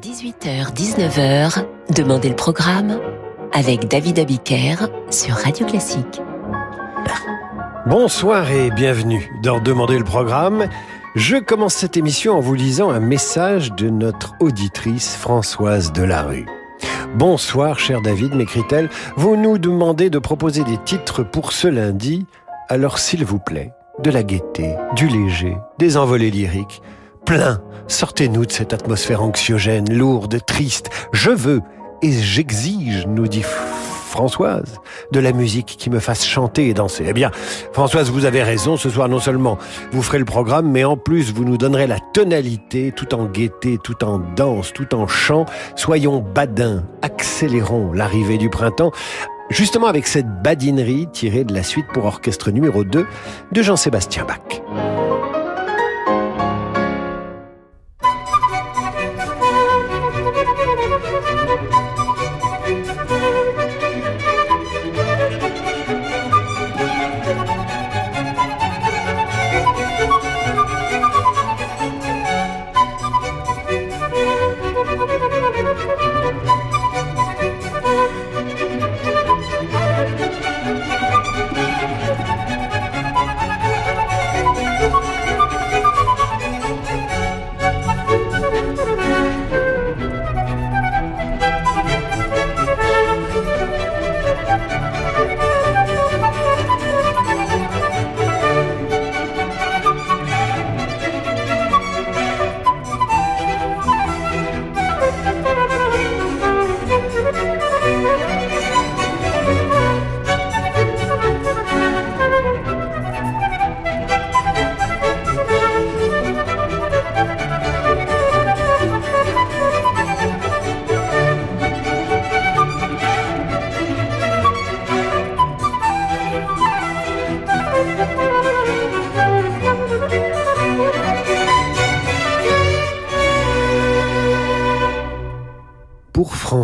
18h-19h, Demandez le programme avec David Abiker sur Radio Classique. Bonsoir et bienvenue dans Demandez le programme. Je commence cette émission en vous lisant un message de notre auditrice Françoise Delarue. Bonsoir, cher David, m'écrit-elle. Vous nous demandez de proposer des titres pour ce lundi. Alors, s'il vous plaît, de la gaieté, du léger, des envolées lyriques. Plein, sortez-nous de cette atmosphère anxiogène, lourde, triste. Je veux et j'exige, nous dit Françoise, de la musique qui me fasse chanter et danser. Eh bien, Françoise, vous avez raison, ce soir non seulement vous ferez le programme, mais en plus vous nous donnerez la tonalité, tout en gaieté, tout en danse, tout en chant. Soyons badins, accélérons l'arrivée du printemps, justement avec cette badinerie tirée de la suite pour orchestre numéro 2 de Jean-Sébastien Bach.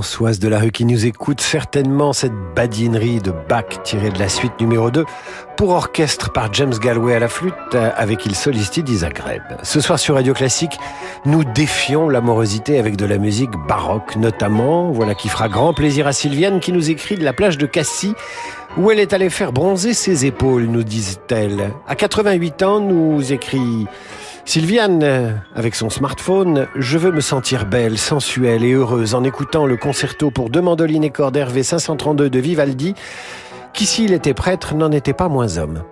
Françoise de la rue qui nous écoute certainement cette badinerie de Bach tirée de la suite numéro 2 pour orchestre par James Galway à la flûte avec Il Solisti d'Isagreb. Ce soir sur Radio Classique, nous défions l'amorosité avec de la musique baroque notamment, voilà qui fera grand plaisir à Sylviane qui nous écrit de la plage de Cassis où elle est allée faire bronzer ses épaules, nous dit-elle. À 88 ans, nous écrit Sylviane, euh, avec son smartphone, je veux me sentir belle, sensuelle et heureuse en écoutant le concerto pour deux mandolines et cordes Hervé 532 de Vivaldi, qui s'il était prêtre n'en était pas moins homme.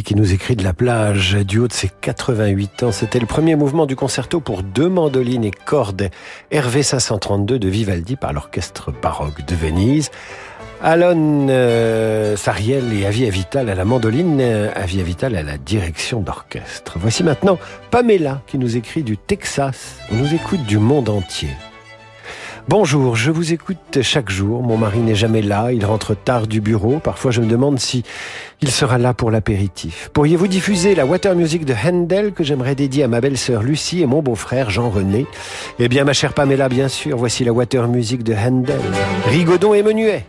Qui nous écrit de la plage du haut de ses 88 ans. C'était le premier mouvement du concerto pour deux mandolines et cordes Hervé 532 de Vivaldi par l'orchestre baroque de Venise. Alon euh, Sariel et Avia Vital à la mandoline, euh, Avia Vital à la direction d'orchestre. Voici maintenant Pamela qui nous écrit du Texas. On nous écoute du monde entier. Bonjour, je vous écoute chaque jour. Mon mari n'est jamais là, il rentre tard du bureau. Parfois, je me demande si il sera là pour l'apéritif. Pourriez-vous diffuser la Water Music de Handel que j'aimerais dédier à ma belle-sœur Lucie et mon beau-frère Jean-René? Eh bien, ma chère Pamela, bien sûr, voici la Water Music de Handel. Rigaudon et Menuet.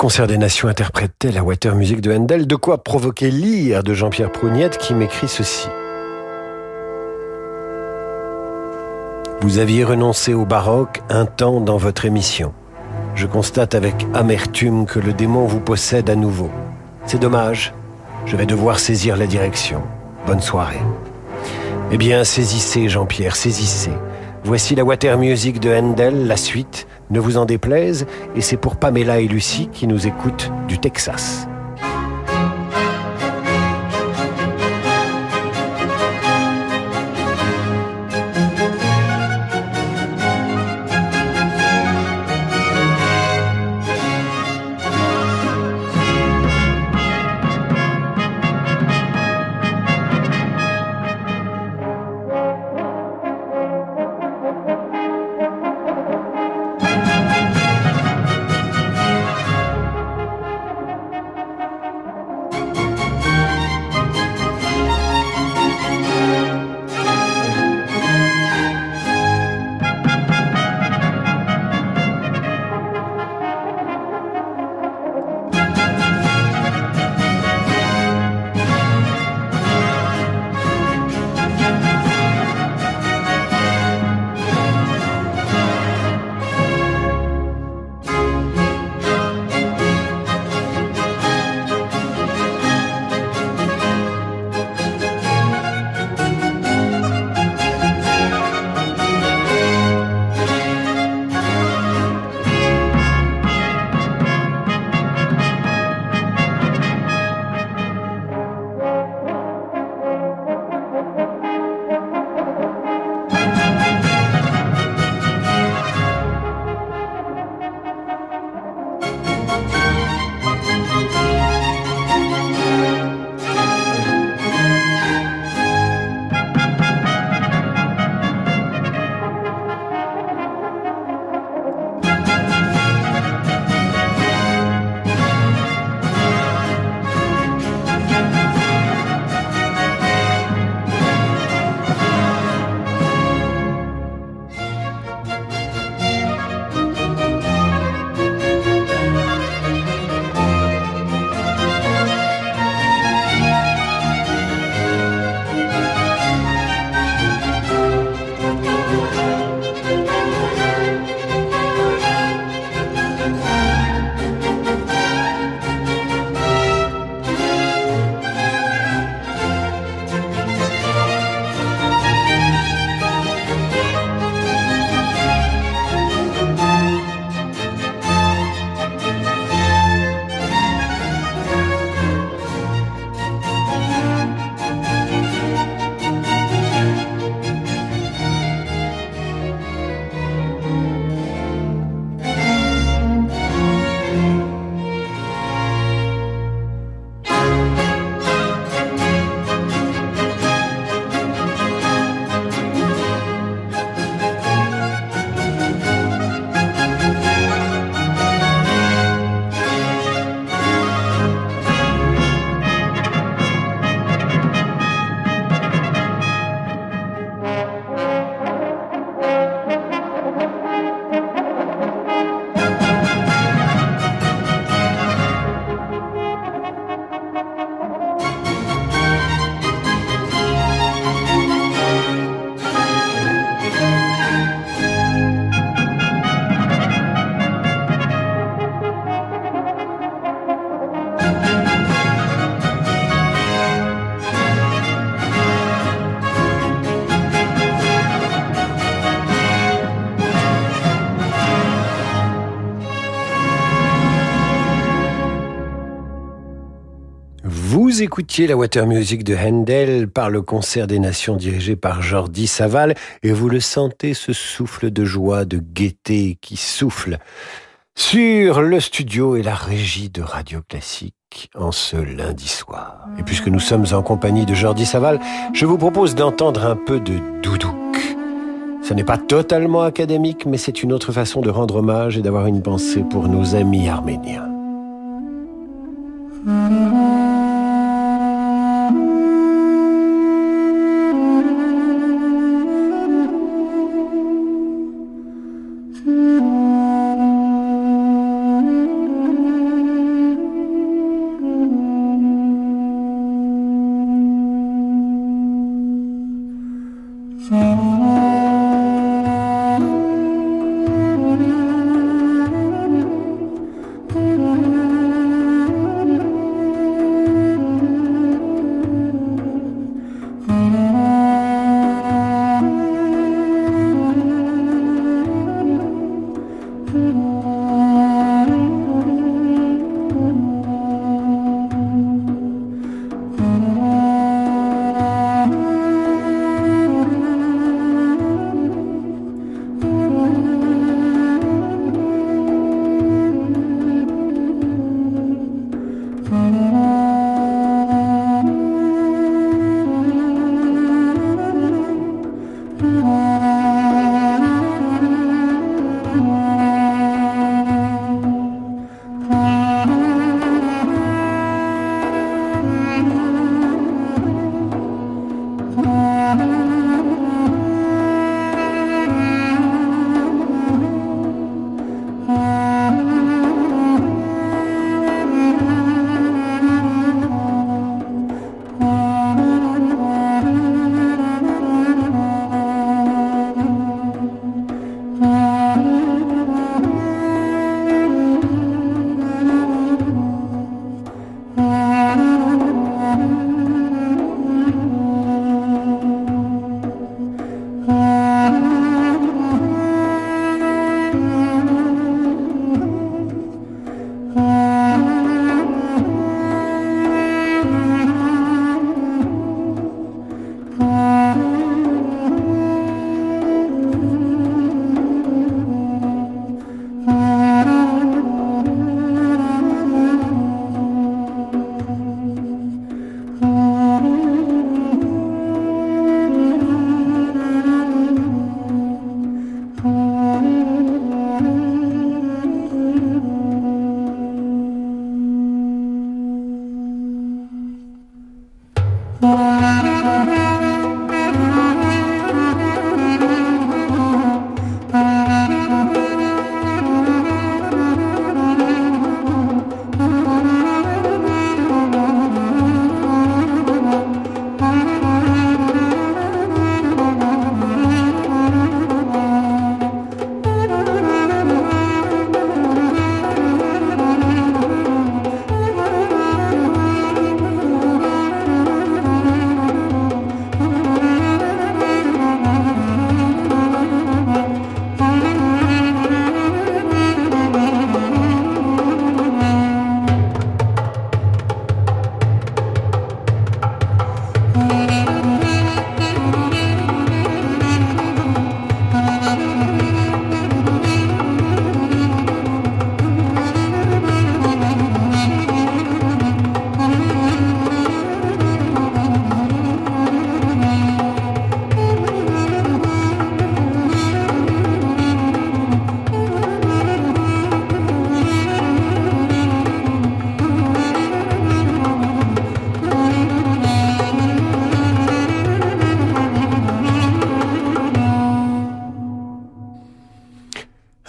Concert des nations interprétait la Water Music de Handel, de quoi provoquer l'ire de Jean-Pierre Prougnette qui m'écrit ceci. Vous aviez renoncé au baroque un temps dans votre émission. Je constate avec amertume que le démon vous possède à nouveau. C'est dommage. Je vais devoir saisir la direction. Bonne soirée. Eh bien, saisissez, Jean-Pierre, saisissez. Voici la Water Music de Handel, la suite, ne vous en déplaise, et c'est pour Pamela et Lucie qui nous écoutent du Texas. Vous écoutiez la Water Music de Handel par le concert des nations dirigé par Jordi Saval et vous le sentez ce souffle de joie, de gaieté qui souffle sur le studio et la régie de Radio Classique en ce lundi soir. Et puisque nous sommes en compagnie de Jordi Saval, je vous propose d'entendre un peu de doudouk. Ce n'est pas totalement académique, mais c'est une autre façon de rendre hommage et d'avoir une pensée pour nos amis arméniens.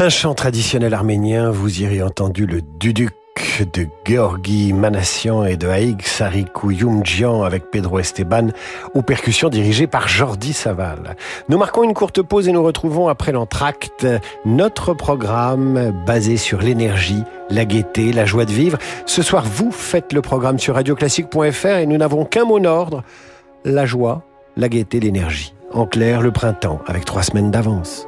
Un chant traditionnel arménien, vous y entendu le duduk de Georgi Manassian et de Haïg Sarikou Yumjian avec Pedro Esteban aux percussions dirigées par Jordi Saval. Nous marquons une courte pause et nous retrouvons après l'entracte notre programme basé sur l'énergie, la gaieté, la joie de vivre. Ce soir, vous faites le programme sur radioclassique.fr et nous n'avons qu'un mot d'ordre, la joie, la gaieté, l'énergie. En clair, le printemps, avec trois semaines d'avance.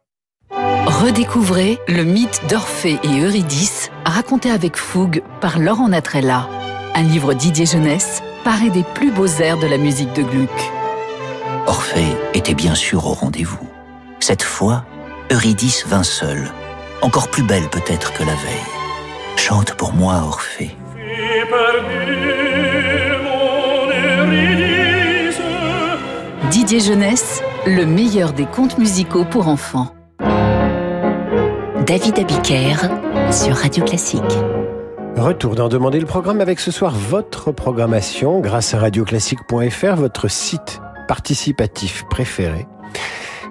Redécouvrez le mythe d'Orphée et Eurydice, raconté avec fougue par Laurent Natrella. Un livre Didier Jeunesse, paré des plus beaux airs de la musique de Gluck. Orphée était bien sûr au rendez-vous. Cette fois, Eurydice vint seule, encore plus belle peut-être que la veille. Chante pour moi, Orphée. Didier Jeunesse, le meilleur des contes musicaux pour enfants. David Abiker sur Radio Classique. Retour d'en demander le programme avec ce soir votre programmation grâce à radioclassique.fr, votre site participatif préféré.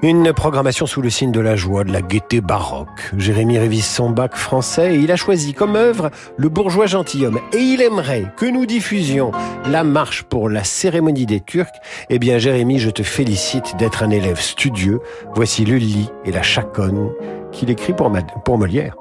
Une programmation sous le signe de la joie, de la gaieté baroque. Jérémy révise son bac français et il a choisi comme œuvre le bourgeois gentilhomme. Et il aimerait que nous diffusions la marche pour la cérémonie des Turcs. Eh bien, Jérémy, je te félicite d'être un élève studieux. Voici le lit et la chaconne qu'il écrit pour, pour Molière.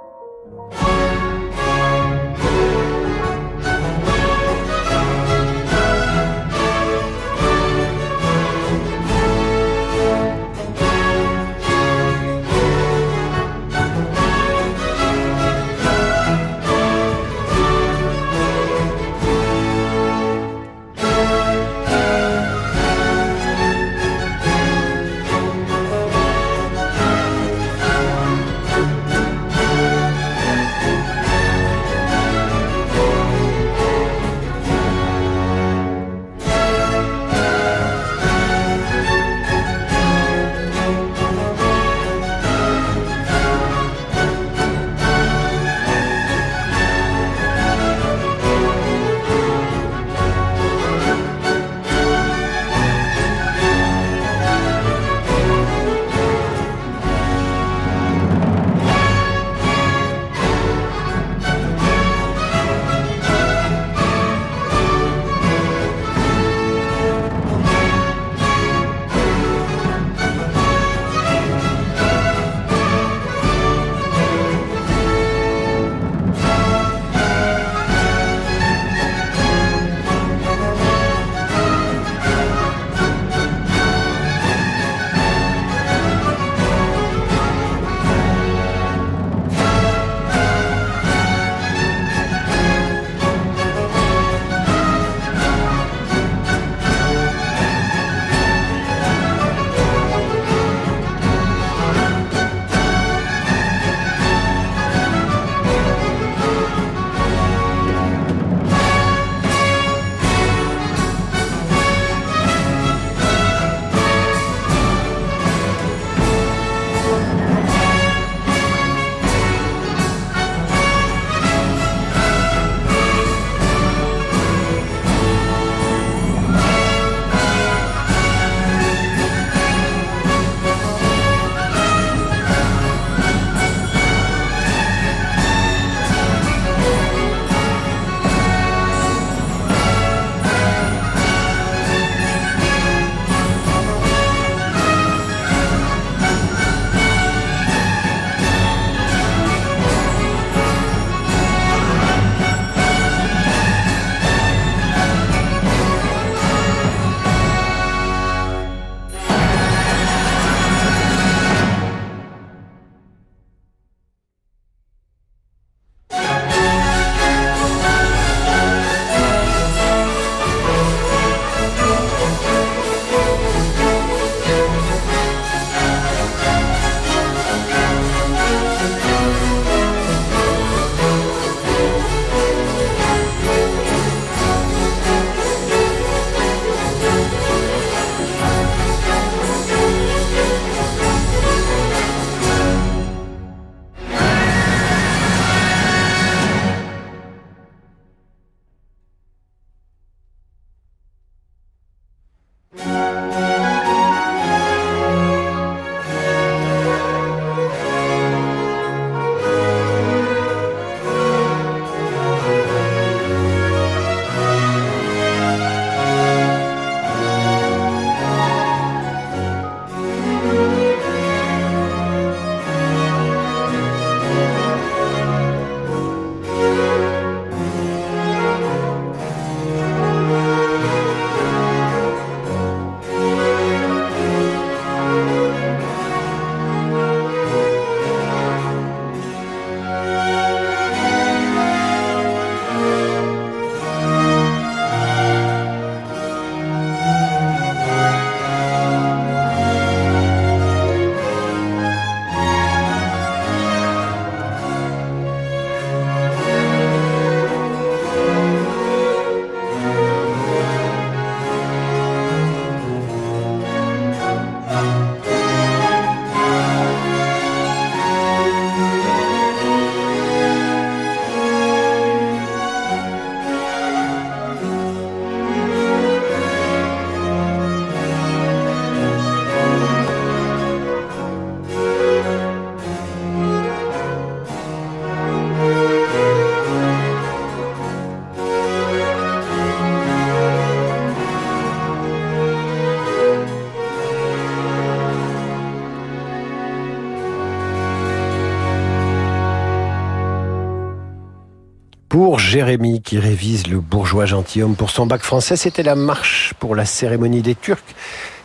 Pour Jérémy qui révise le bourgeois gentilhomme pour son bac français, c'était la marche pour la cérémonie des Turcs.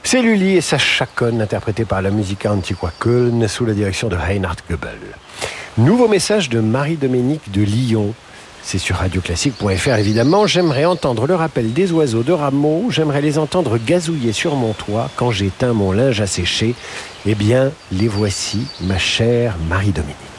C'est Lully et sa chaconne interprétée par la musique Antiqua Köln sous la direction de Reinhard Goebel. Nouveau message de Marie-Dominique de Lyon. C'est sur radioclassique.fr évidemment. J'aimerais entendre le rappel des oiseaux de rameaux. J'aimerais les entendre gazouiller sur mon toit quand j'éteins mon linge à sécher. Eh bien, les voici, ma chère Marie-Dominique.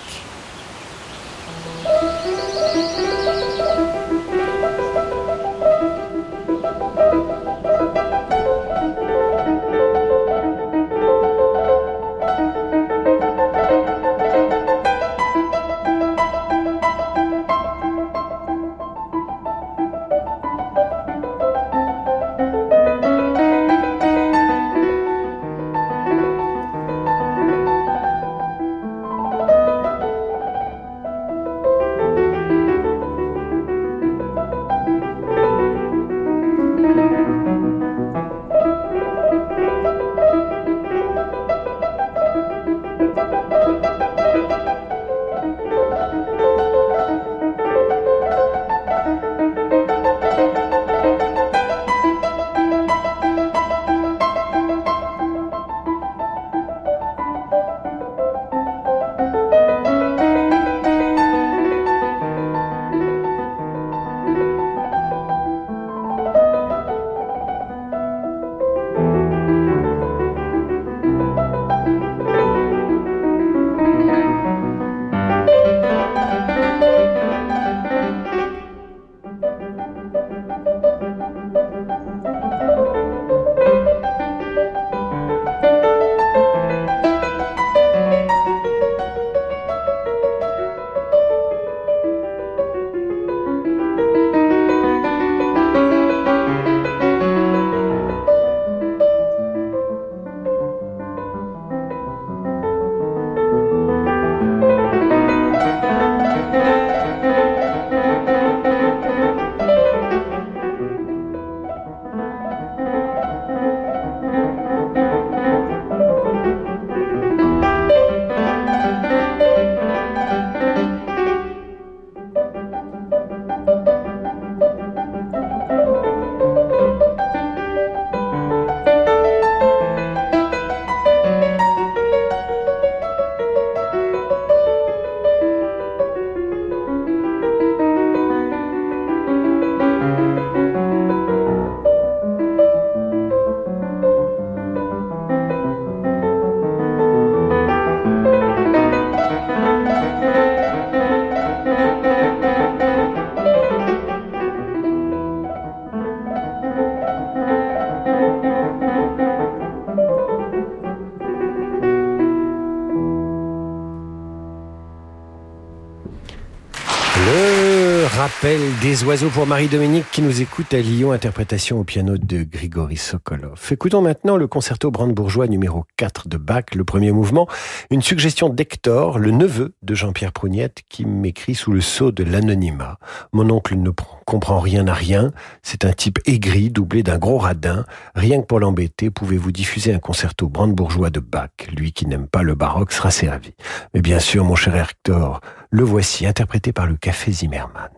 Des oiseaux pour Marie-Dominique qui nous écoute à Lyon, interprétation au piano de Grigory Sokolov. Écoutons maintenant le concerto brandebourgeois numéro 4 de Bach, le premier mouvement, une suggestion d'Hector, le neveu de Jean-Pierre Prougnette, qui m'écrit sous le sceau de l'anonymat. Mon oncle ne comprend rien à rien, c'est un type aigri, doublé d'un gros radin. Rien que pour l'embêter, pouvez-vous diffuser un concerto brandebourgeois de Bach? Lui qui n'aime pas le baroque sera servi. Mais bien sûr, mon cher Hector, le voici interprété par le Café Zimmermann.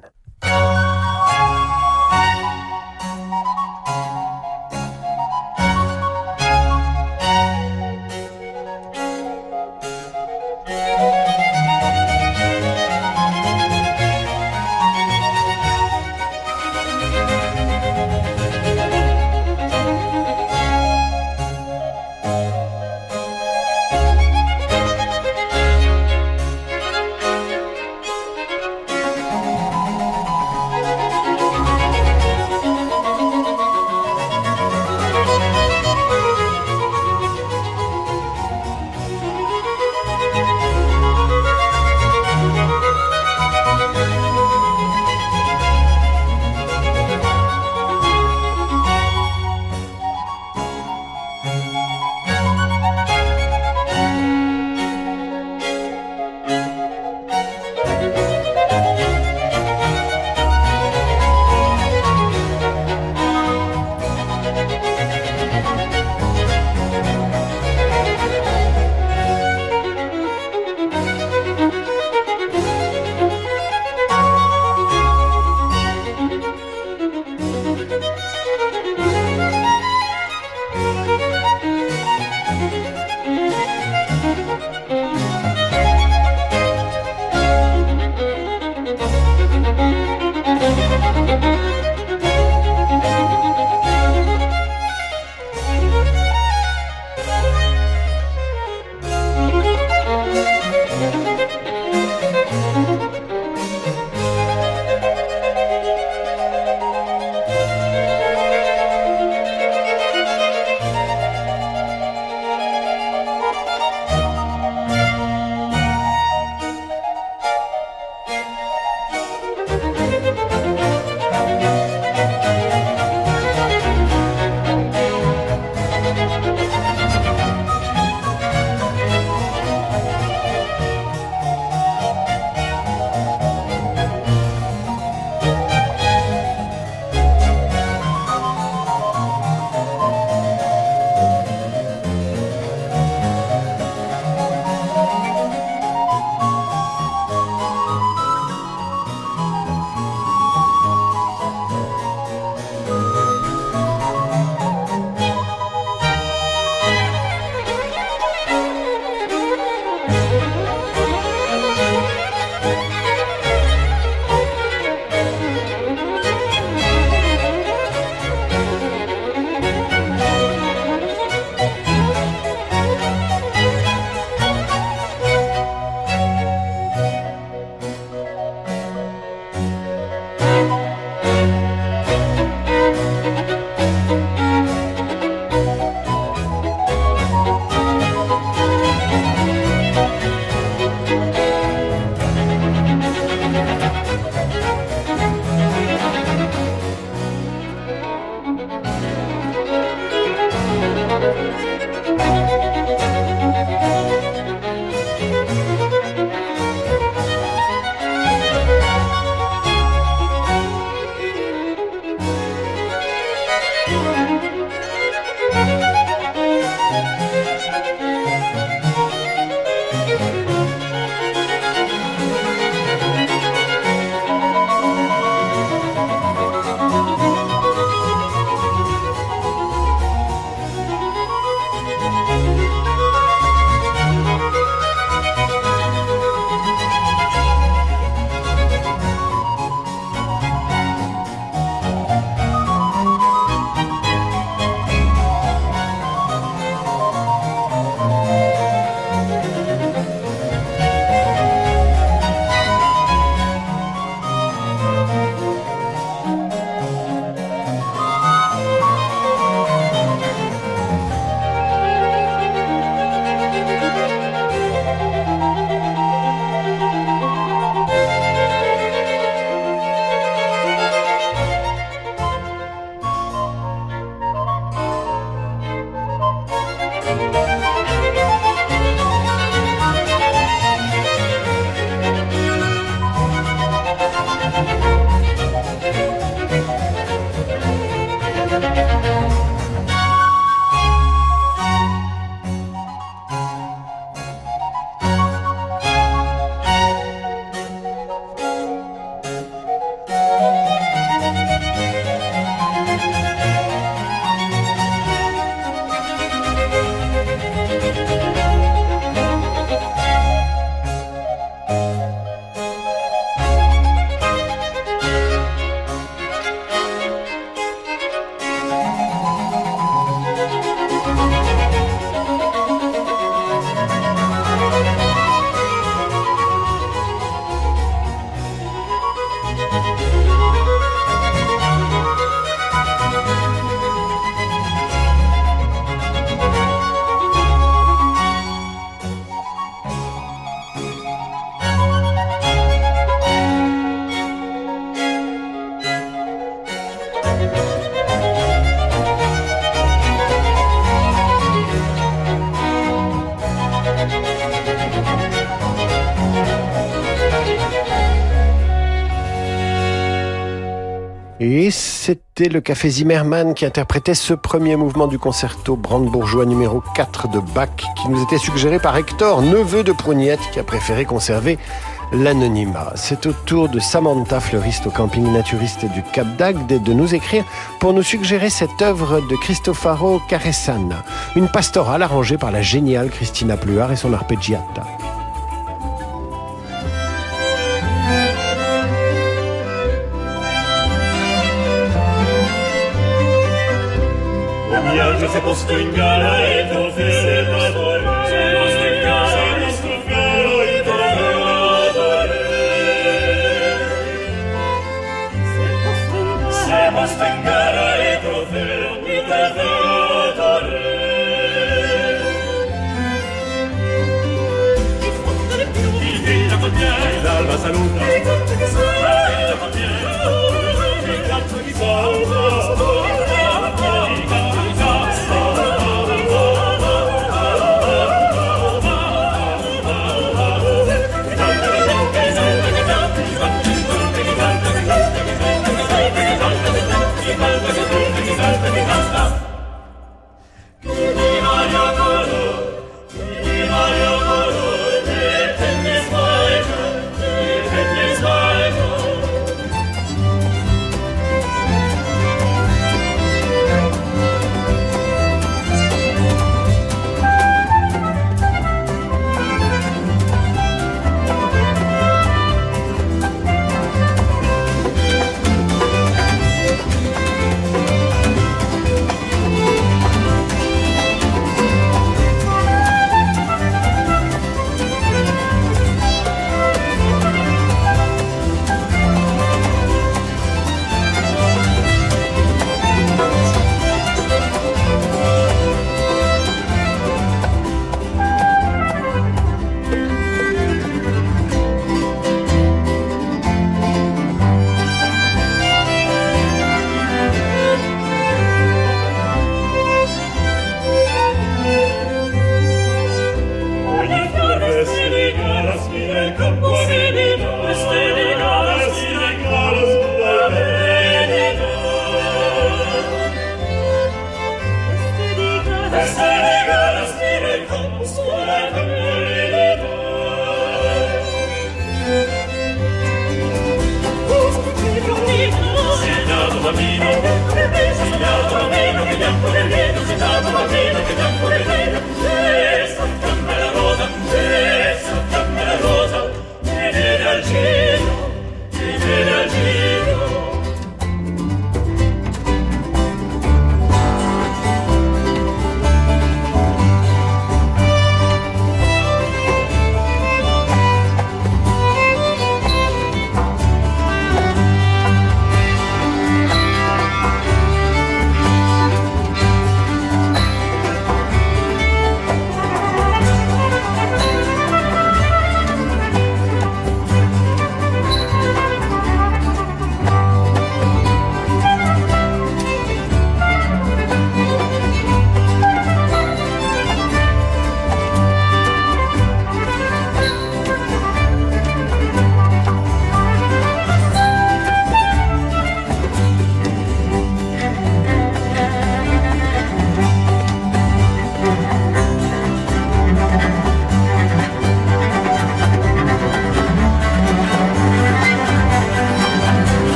Et c'était le Café Zimmermann qui interprétait ce premier mouvement du concerto brandebourgeois numéro 4 de Bach qui nous était suggéré par Hector, neveu de Prougnette, qui a préféré conserver l'anonymat. C'est au tour de Samantha, fleuriste au camping naturiste du Cap d'Agde, de nous écrire pour nous suggérer cette œuvre de Cristofaro Caresana, une pastorale arrangée par la géniale Christina Pluart et son arpeggiata. se posto in gala e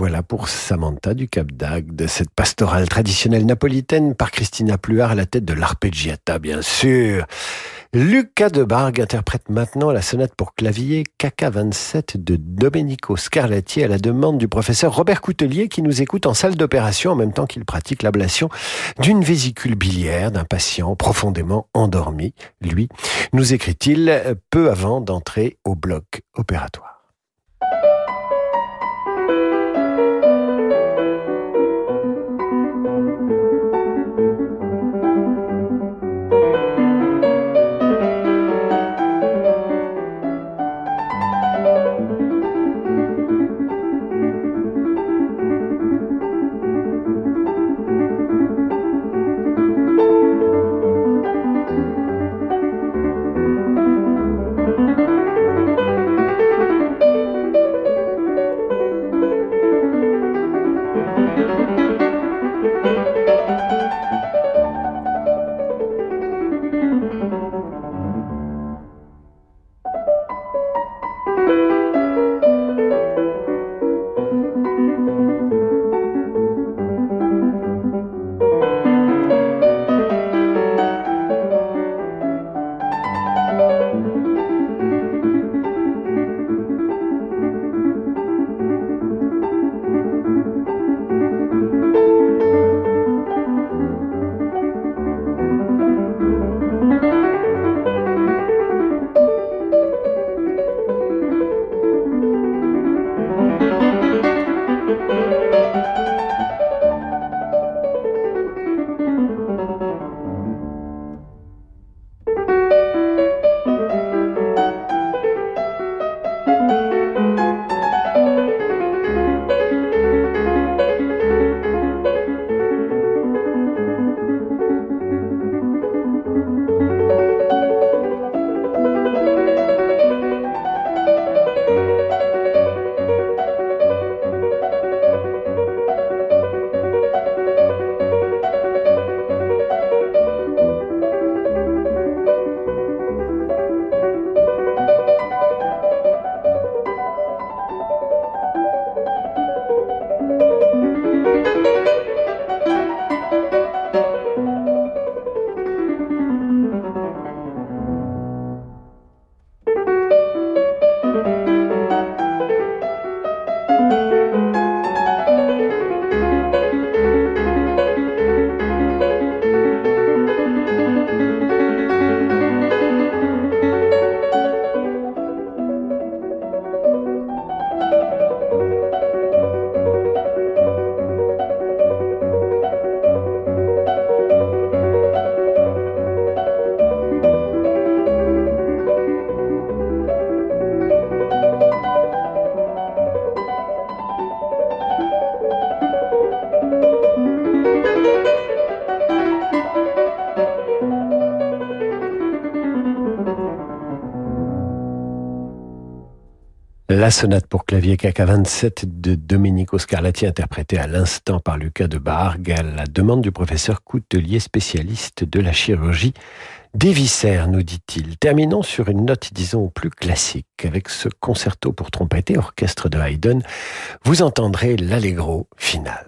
voilà pour Samantha du Cap d'Agde, cette pastorale traditionnelle napolitaine par Christina Pluart à la tête de l'arpeggiata, bien sûr. Lucas de Bargue interprète maintenant la sonate pour clavier KK27 de Domenico Scarlatti à la demande du professeur Robert Coutelier qui nous écoute en salle d'opération en même temps qu'il pratique l'ablation d'une vésicule biliaire d'un patient profondément endormi. Lui, nous écrit-il peu avant d'entrer au bloc opératoire. La sonate pour clavier KK27 de Domenico Scarlatti, interprétée à l'instant par Lucas de Bargue, à la demande du professeur Coutelier, spécialiste de la chirurgie des viscères, nous dit-il. Terminons sur une note, disons, plus classique. Avec ce concerto pour trompette et orchestre de Haydn, vous entendrez l'allegro final.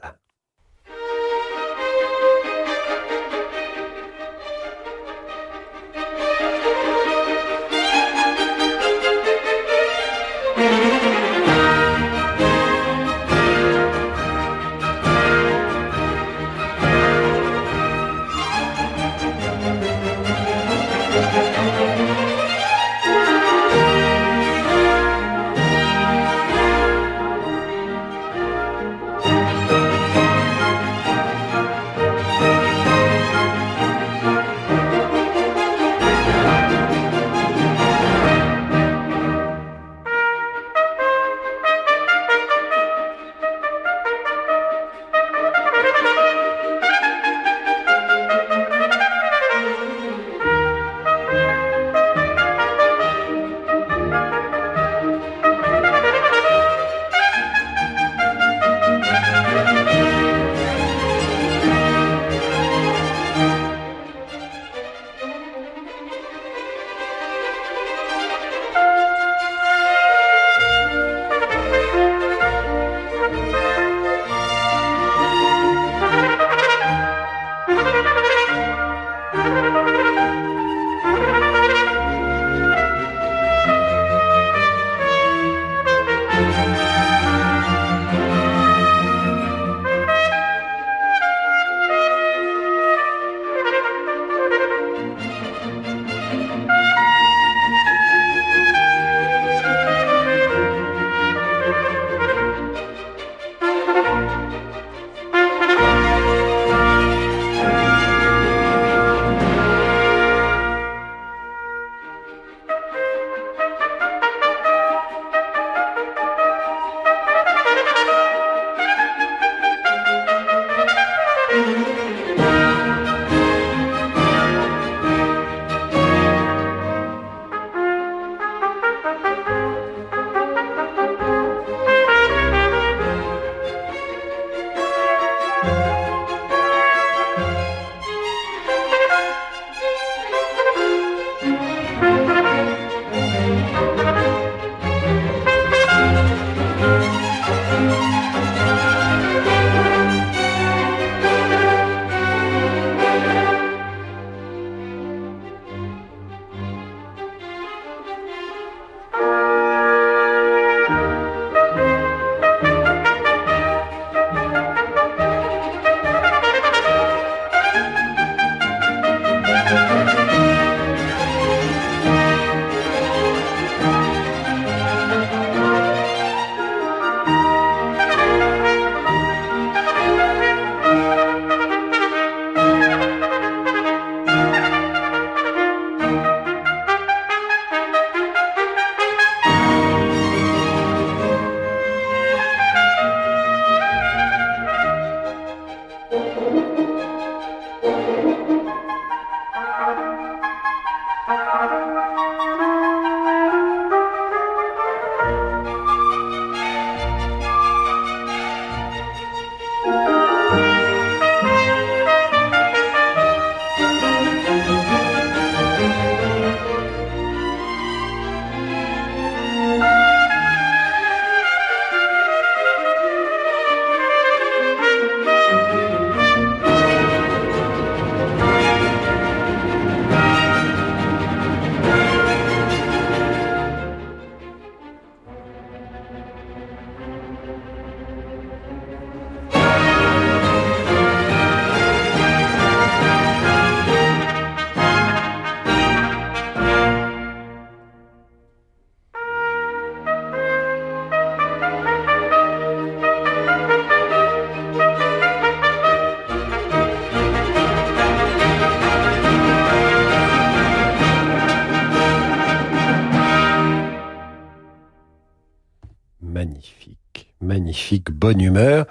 Magnifique bonne humeur.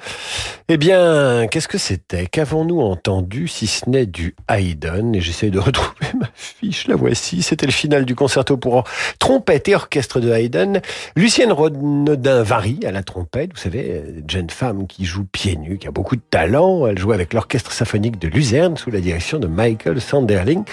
Eh bien, qu'est-ce que c'était? Qu'avons-nous entendu si ce n'est du Haydn? Et j'essaie de retrouver ma fiche, la voici. C'était le final du concerto pour trompette et orchestre de Haydn. Lucienne Rodin-Vary à la trompette, vous savez, jeune femme qui joue pieds nus, qui a beaucoup de talent. Elle joue avec l'orchestre symphonique de Luzerne sous la direction de Michael Sanderling.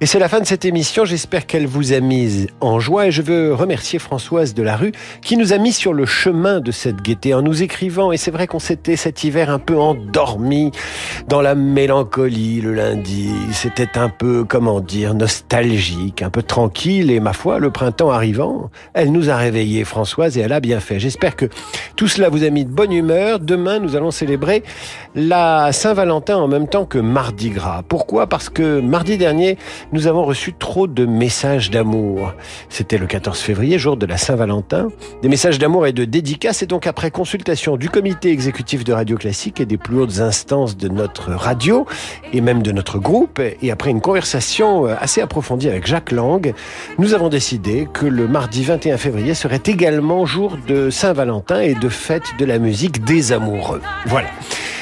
Et c'est la fin de cette émission. J'espère qu'elle vous a mise en joie et je veux remercier Françoise Delarue qui nous a mis sur le chemin de cette en nous écrivant. Et c'est vrai qu'on s'était cet hiver un peu endormi dans la mélancolie le lundi. C'était un peu, comment dire, nostalgique, un peu tranquille. Et ma foi, le printemps arrivant, elle nous a réveillés, Françoise, et elle a bien fait. J'espère que tout cela vous a mis de bonne humeur. Demain, nous allons célébrer la Saint-Valentin en même temps que Mardi Gras. Pourquoi? Parce que mardi dernier, nous avons reçu trop de messages d'amour. C'était le 14 février, jour de la Saint-Valentin. Des messages d'amour et de dédicaces. Et donc, après consultation du comité exécutif de Radio Classique et des plus hautes instances de notre radio et même de notre groupe, et après une conversation euh, assez approfondie avec Jacques Lang, nous avons décidé que le mardi 21 février serait également jour de Saint-Valentin et de fête de la musique des amoureux. Voilà.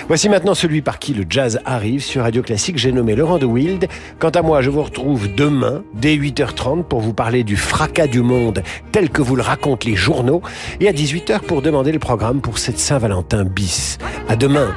Voici maintenant celui par qui le jazz arrive sur Radio Classique. J'ai nommé Laurent de Wild. Quant à moi, je vous retrouve demain dès 8h30 pour vous parler du fracas du monde tel que vous le racontent les journaux et à 18h pour demander le programme pour cette Saint-Valentin bis. À demain.